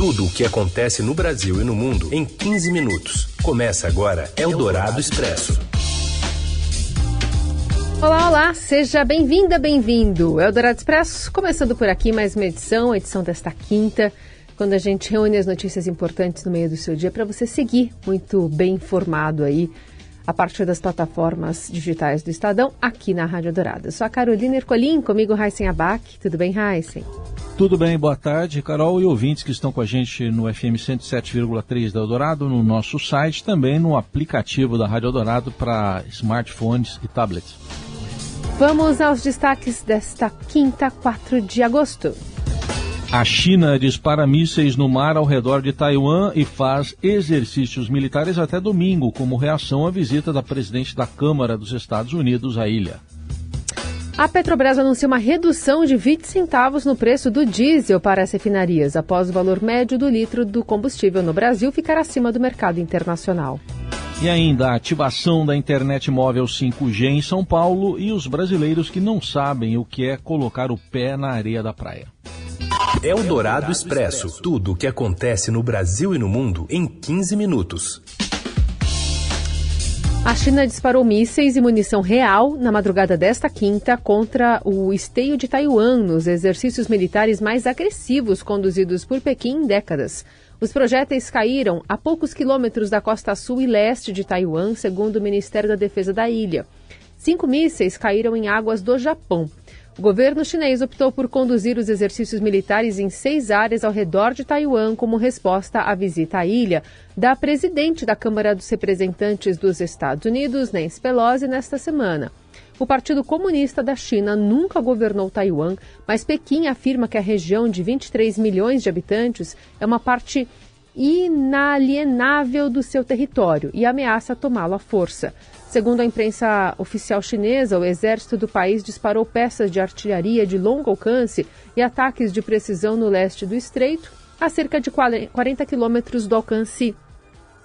Tudo o que acontece no Brasil e no mundo em 15 minutos. Começa agora Eldorado Expresso. Olá, olá, seja bem-vinda, bem-vindo. Eldorado Expresso, começando por aqui mais uma edição, edição desta quinta, quando a gente reúne as notícias importantes no meio do seu dia para você seguir muito bem informado aí a partir das plataformas digitais do Estadão, aqui na Rádio Dourada. Sou a Carolina Ercolim, comigo Raíssen Abac. Tudo bem, Raíssen? Tudo bem, boa tarde, Carol e ouvintes que estão com a gente no FM 107,3 da Eldorado, no nosso site, também no aplicativo da Rádio Eldorado para smartphones e tablets. Vamos aos destaques desta quinta, 4 de agosto. A China dispara mísseis no mar ao redor de Taiwan e faz exercícios militares até domingo, como reação à visita da presidente da Câmara dos Estados Unidos à ilha. A Petrobras anuncia uma redução de 20 centavos no preço do diesel para as refinarias, após o valor médio do litro do combustível no Brasil ficar acima do mercado internacional. E ainda a ativação da internet móvel 5G em São Paulo e os brasileiros que não sabem o que é colocar o pé na areia da praia. Eldorado Expresso. Tudo o que acontece no Brasil e no mundo em 15 minutos. A China disparou mísseis e munição real na madrugada desta quinta contra o esteio de Taiwan, nos exercícios militares mais agressivos conduzidos por Pequim em décadas. Os projéteis caíram a poucos quilômetros da costa sul e leste de Taiwan, segundo o Ministério da Defesa da ilha. Cinco mísseis caíram em águas do Japão. O governo chinês optou por conduzir os exercícios militares em seis áreas ao redor de Taiwan como resposta à visita à ilha da presidente da Câmara dos Representantes dos Estados Unidos, Nancy Pelosi, nesta semana. O Partido Comunista da China nunca governou Taiwan, mas Pequim afirma que a região de 23 milhões de habitantes é uma parte inalienável do seu território e ameaça tomá-lo à força. Segundo a imprensa oficial chinesa, o exército do país disparou peças de artilharia de longo alcance e ataques de precisão no leste do estreito, a cerca de 40 quilômetros do alcance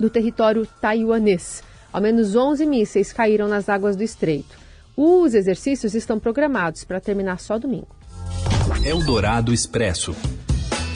do território taiwanês. Ao menos 11 mísseis caíram nas águas do estreito. Os exercícios estão programados para terminar só domingo. Eldorado Expresso.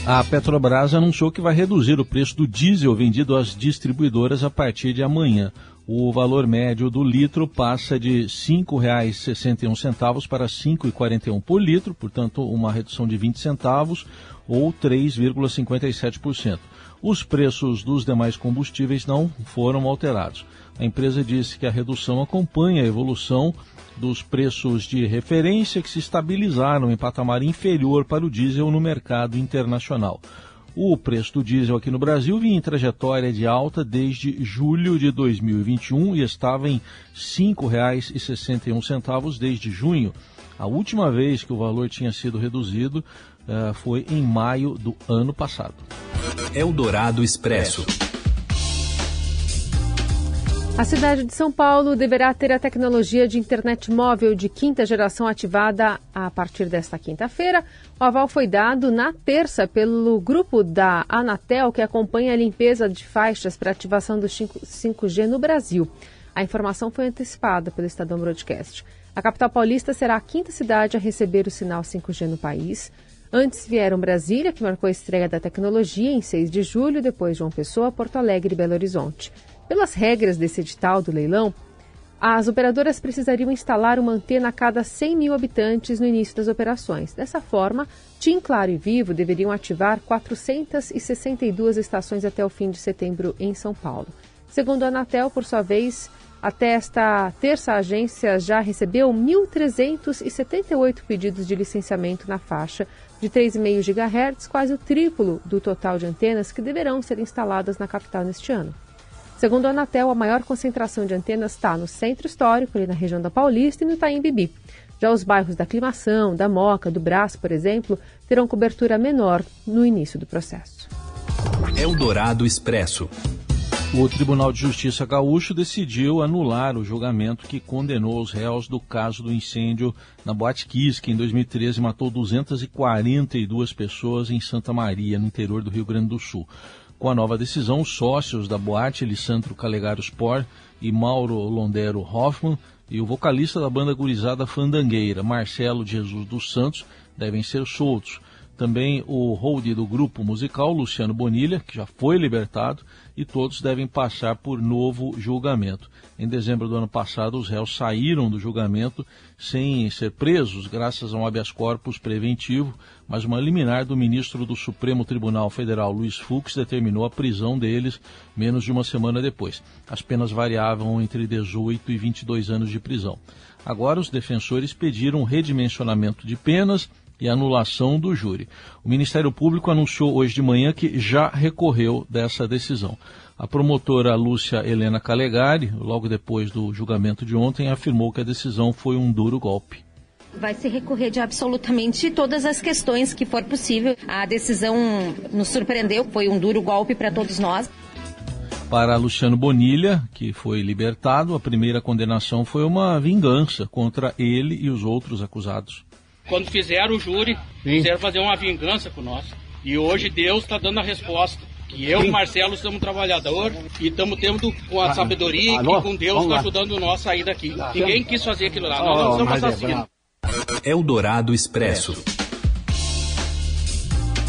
A Petrobras anunciou que vai reduzir o preço do diesel vendido às distribuidoras a partir de amanhã o valor médio do litro passa de R$ 5,61 para R$ 5,41 por litro, portanto, uma redução de 20 centavos ou 3,57%. Os preços dos demais combustíveis não foram alterados. A empresa disse que a redução acompanha a evolução dos preços de referência que se estabilizaram em patamar inferior para o diesel no mercado internacional. O preço do diesel aqui no Brasil vinha em trajetória de alta desde julho de 2021 e estava em R$ 5,61 desde junho. A última vez que o valor tinha sido reduzido uh, foi em maio do ano passado. Eldorado Expresso. A cidade de São Paulo deverá ter a tecnologia de internet móvel de quinta geração ativada a partir desta quinta-feira. O aval foi dado na terça pelo grupo da Anatel, que acompanha a limpeza de faixas para ativação do 5G no Brasil. A informação foi antecipada pelo Estadão Broadcast. A capital paulista será a quinta cidade a receber o sinal 5G no país. Antes vieram Brasília, que marcou a estreia da tecnologia em 6 de julho, depois João Pessoa, Porto Alegre e Belo Horizonte. Pelas regras desse edital do leilão, as operadoras precisariam instalar uma antena a cada 100 mil habitantes no início das operações. Dessa forma, TIM, Claro e Vivo deveriam ativar 462 estações até o fim de setembro em São Paulo. Segundo a Anatel, por sua vez, até esta terça, a agência já recebeu 1.378 pedidos de licenciamento na faixa de 3,5 GHz, quase o triplo do total de antenas que deverão ser instaladas na capital neste ano. Segundo a Anatel, a maior concentração de antenas está no centro histórico, ali na região da Paulista e no Itaim Bibi. Já os bairros da Aclimação, da Moca, do Brás, por exemplo, terão cobertura menor no início do processo. Eldorado Expresso. O Tribunal de Justiça Gaúcho decidiu anular o julgamento que condenou os réus do caso do incêndio na Boate Kiss, que em 2013 matou 242 pessoas em Santa Maria, no interior do Rio Grande do Sul. Com a nova decisão, os sócios da boate, Lissandro Calegaro Sport e Mauro Londero Hoffman, e o vocalista da banda gurizada Fandangueira, Marcelo Jesus dos Santos, devem ser soltos. Também o hold do grupo musical, Luciano Bonilha, que já foi libertado, e todos devem passar por novo julgamento. Em dezembro do ano passado, os réus saíram do julgamento sem ser presos, graças a um habeas corpus preventivo, mas uma liminar do ministro do Supremo Tribunal Federal, Luiz Fux, determinou a prisão deles menos de uma semana depois. As penas variavam entre 18 e 22 anos de prisão. Agora, os defensores pediram redimensionamento de penas e anulação do júri. O Ministério Público anunciou hoje de manhã que já recorreu dessa decisão. A promotora Lúcia Helena Calegari, logo depois do julgamento de ontem, afirmou que a decisão foi um duro golpe. Vai se recorrer de absolutamente todas as questões que for possível. A decisão nos surpreendeu, foi um duro golpe para todos nós. Para Luciano Bonilha, que foi libertado, a primeira condenação foi uma vingança contra ele e os outros acusados. Quando fizeram o júri, Sim. quiseram fazer uma vingança com nós. E hoje Deus está dando a resposta. Que eu e Marcelo somos trabalhadores e estamos tendo com a ah, sabedoria e com Deus tá ajudando nós a sair daqui. Ninguém quis fazer aquilo lá. Nós não somos é assassinos. Eldorado Expresso.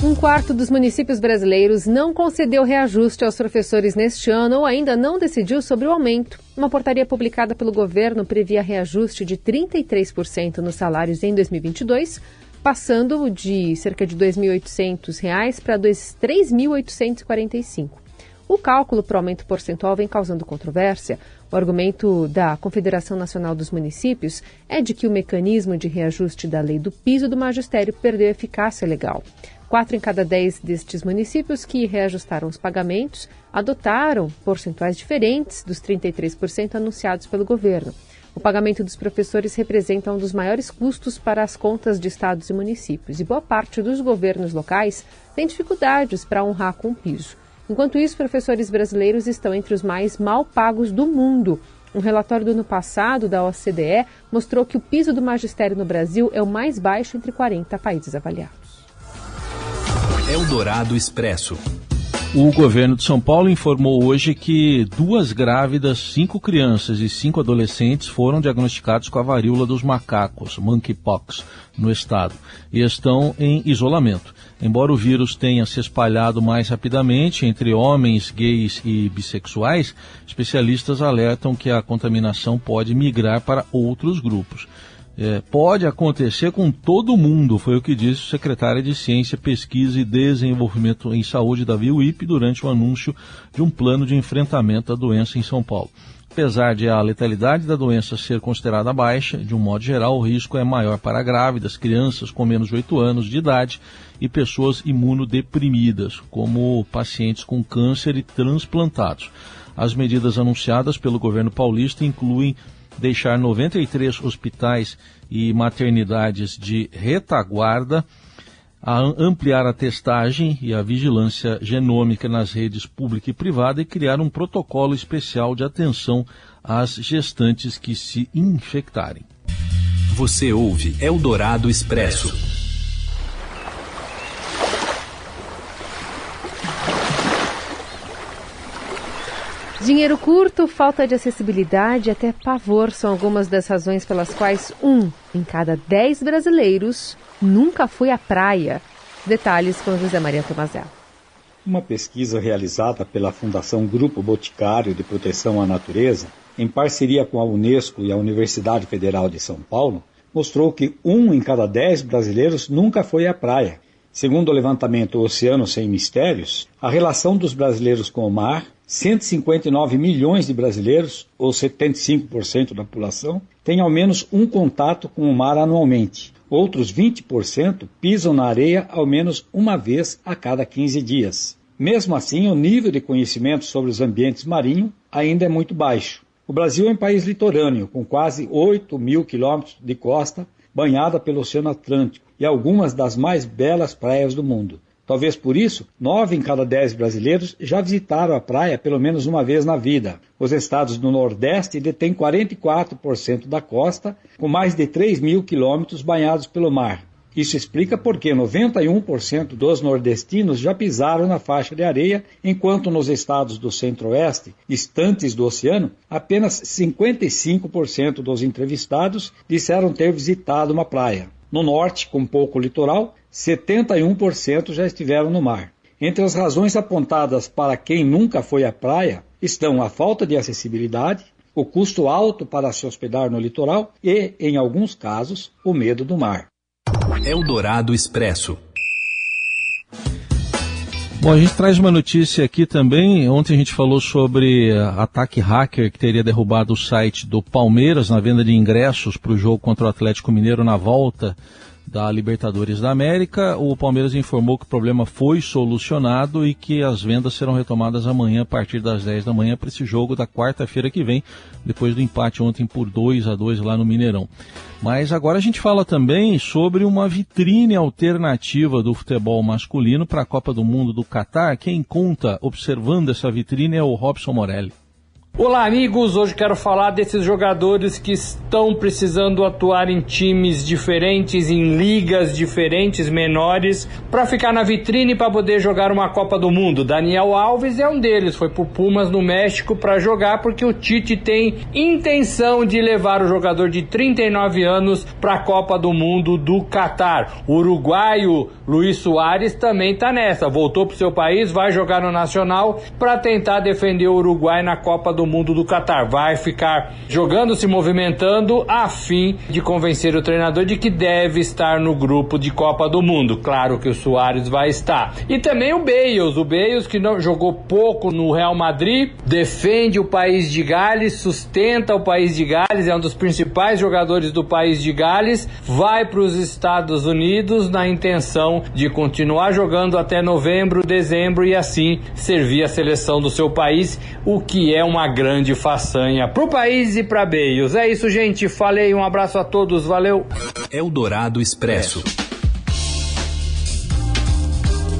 Um quarto dos municípios brasileiros não concedeu reajuste aos professores neste ano ou ainda não decidiu sobre o aumento. Uma portaria publicada pelo governo previa reajuste de 33% nos salários em 2022, passando de cerca de R$ 2.800 para R$ 3.845. O cálculo para o aumento percentual vem causando controvérsia. O argumento da Confederação Nacional dos Municípios é de que o mecanismo de reajuste da lei do piso do magistério perdeu eficácia legal. Quatro em cada dez destes municípios que reajustaram os pagamentos adotaram percentuais diferentes dos 33% anunciados pelo governo. O pagamento dos professores representa um dos maiores custos para as contas de estados e municípios, e boa parte dos governos locais tem dificuldades para honrar com o piso. Enquanto isso, professores brasileiros estão entre os mais mal pagos do mundo. Um relatório do ano passado da OCDE mostrou que o piso do magistério no Brasil é o mais baixo entre 40 países avaliados. Eldorado Expresso. O governo de São Paulo informou hoje que duas grávidas, cinco crianças e cinco adolescentes foram diagnosticados com a varíola dos macacos, monkeypox, no estado, e estão em isolamento. Embora o vírus tenha se espalhado mais rapidamente entre homens, gays e bissexuais, especialistas alertam que a contaminação pode migrar para outros grupos é, pode acontecer com todo mundo, foi o que disse o secretário de Ciência, Pesquisa e Desenvolvimento em Saúde, Davi Wip, durante o anúncio de um plano de enfrentamento da doença em São Paulo. Apesar de a letalidade da doença ser considerada baixa, de um modo geral, o risco é maior para grávidas, crianças com menos de 8 anos de idade e pessoas imunodeprimidas, como pacientes com câncer e transplantados. As medidas anunciadas pelo governo paulista incluem deixar 93 hospitais e maternidades de retaguarda, a ampliar a testagem e a vigilância genômica nas redes pública e privada e criar um protocolo especial de atenção às gestantes que se infectarem. Você ouve Eldorado Expresso. Dinheiro curto, falta de acessibilidade e até pavor são algumas das razões pelas quais um em cada dez brasileiros nunca foi à praia. Detalhes com José Maria Tomazella. Uma pesquisa realizada pela Fundação Grupo Boticário de Proteção à Natureza, em parceria com a Unesco e a Universidade Federal de São Paulo, mostrou que um em cada dez brasileiros nunca foi à praia. Segundo o levantamento Oceano Sem Mistérios, a relação dos brasileiros com o mar 159 milhões de brasileiros, ou 75% da população, têm ao menos um contato com o mar anualmente. Outros 20% pisam na areia ao menos uma vez a cada 15 dias. Mesmo assim, o nível de conhecimento sobre os ambientes marinhos ainda é muito baixo. O Brasil é um país litorâneo, com quase 8 mil quilômetros de costa banhada pelo Oceano Atlântico e algumas das mais belas praias do mundo. Talvez por isso, nove em cada dez brasileiros já visitaram a praia pelo menos uma vez na vida. Os estados do Nordeste detêm 44% da costa, com mais de 3 mil quilômetros banhados pelo mar. Isso explica por que 91% dos nordestinos já pisaram na faixa de areia, enquanto nos estados do centro-oeste, distantes do oceano, apenas 55% dos entrevistados disseram ter visitado uma praia. No norte, com pouco litoral, 71% já estiveram no mar. Entre as razões apontadas para quem nunca foi à praia estão a falta de acessibilidade, o custo alto para se hospedar no litoral e, em alguns casos, o medo do mar. Eldorado Expresso. Bom, a gente traz uma notícia aqui também. Ontem a gente falou sobre ataque hacker que teria derrubado o site do Palmeiras na venda de ingressos para o jogo contra o Atlético Mineiro na volta da Libertadores da América. O Palmeiras informou que o problema foi solucionado e que as vendas serão retomadas amanhã a partir das 10 da manhã para esse jogo da quarta-feira que vem, depois do empate ontem por 2 a 2 lá no Mineirão. Mas agora a gente fala também sobre uma vitrine alternativa do futebol masculino para a Copa do Mundo do Catar. Quem conta observando essa vitrine é o Robson Morelli. Olá, amigos! Hoje quero falar desses jogadores que estão precisando atuar em times diferentes, em ligas diferentes, menores, para ficar na vitrine para poder jogar uma Copa do Mundo. Daniel Alves é um deles, foi pro Pumas no México para jogar porque o Tite tem intenção de levar o jogador de 39 anos para a Copa do Mundo do Catar. O uruguaio Luiz Soares também está nessa, voltou pro seu país, vai jogar no Nacional para tentar defender o Uruguai na Copa do mundo do Catar. Vai ficar jogando, se movimentando a fim de convencer o treinador de que deve estar no grupo de Copa do Mundo. Claro que o Soares vai estar. E também o Bales, o Bales que não jogou pouco no Real Madrid, defende o país de Gales, sustenta o país de Gales, é um dos principais jogadores do país de Gales, vai para os Estados Unidos na intenção de continuar jogando até novembro, dezembro e assim servir a seleção do seu país, o que é uma grande façanha pro país e pra Beios. É isso, gente. Falei, um abraço a todos, valeu. Eldorado Expresso.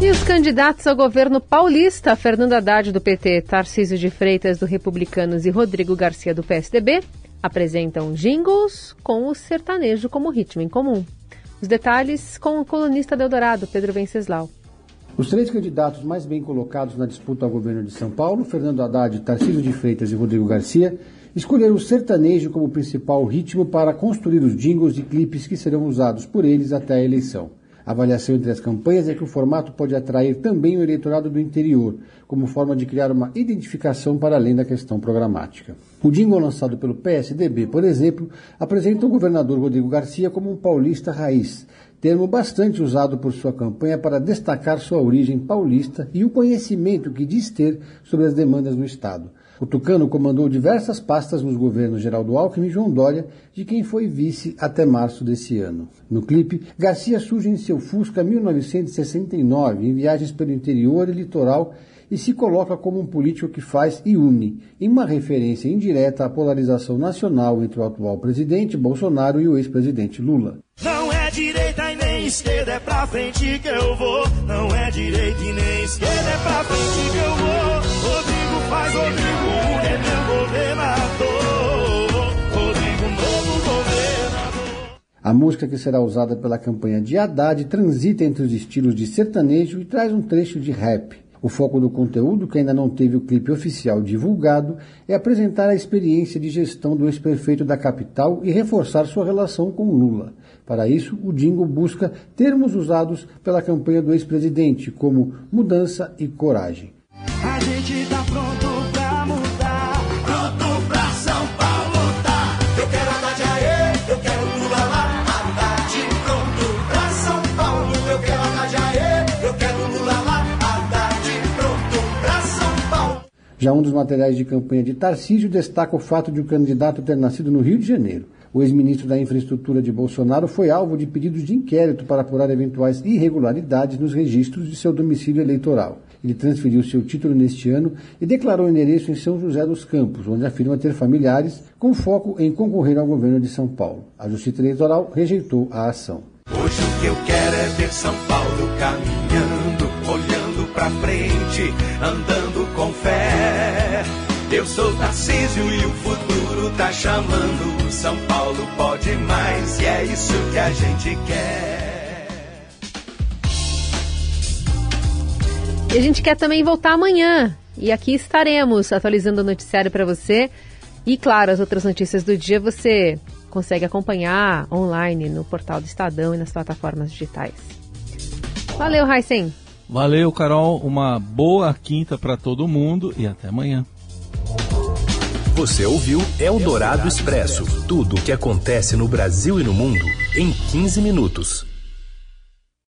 E os candidatos ao governo paulista, Fernando Haddad do PT, Tarcísio de Freitas do Republicanos e Rodrigo Garcia do PSDB, apresentam jingles com o sertanejo como ritmo em comum. Os detalhes com o colunista do Eldorado, Pedro Venceslau. Os três candidatos mais bem colocados na disputa ao governo de São Paulo, Fernando Haddad, Tarcísio de Freitas e Rodrigo Garcia, escolheram o sertanejo como principal ritmo para construir os jingles e clipes que serão usados por eles até a eleição. A avaliação entre as campanhas é que o formato pode atrair também o eleitorado do interior, como forma de criar uma identificação para além da questão programática. O jingle lançado pelo PSDB, por exemplo, apresenta o governador Rodrigo Garcia como um paulista raiz, termo bastante usado por sua campanha para destacar sua origem paulista e o conhecimento que diz ter sobre as demandas do Estado. O Tucano comandou diversas pastas nos governos Geraldo Alckmin e João Dória, de quem foi vice até março desse ano. No clipe, Garcia surge em seu Fusca 1969, em viagens pelo interior e litoral, e se coloca como um político que faz e une, em uma referência indireta à polarização nacional entre o atual presidente Bolsonaro e o ex-presidente Lula. Não é nem esquerda, é pra frente que eu vou. Não é direita e nem esquerda, é pra frente que eu vou. Rodrigo faz, Rodrigo é meu governador. Rodrigo, novo governador. A música que será usada pela campanha de Haddad transita entre os estilos de sertanejo e traz um trecho de rap. O foco do conteúdo, que ainda não teve o clipe oficial divulgado, é apresentar a experiência de gestão do ex-prefeito da capital e reforçar sua relação com Lula. Para isso, o Dingo busca termos usados pela campanha do ex-presidente, como mudança e coragem. Já um dos materiais de campanha de Tarcísio destaca o fato de o candidato ter nascido no Rio de Janeiro. O ex-ministro da Infraestrutura de Bolsonaro foi alvo de pedidos de inquérito para apurar eventuais irregularidades nos registros de seu domicílio eleitoral. Ele transferiu seu título neste ano e declarou endereço em São José dos Campos, onde afirma ter familiares, com foco em concorrer ao governo de São Paulo. A Justiça Eleitoral rejeitou a ação. Hoje o que eu quero é ver São Paulo caminhando, pra frente, andando com fé. Eu sou Tarcísio e o futuro tá chamando. São Paulo pode mais e é isso que a gente quer. E a gente quer também voltar amanhã. E aqui estaremos atualizando o noticiário para você. E claro, as outras notícias do dia você consegue acompanhar online no portal do Estadão e nas plataformas digitais. Valeu, Raicen. Valeu, Carol. Uma boa quinta para todo mundo e até amanhã. Você ouviu Eldorado Expresso tudo o que acontece no Brasil e no mundo em 15 minutos.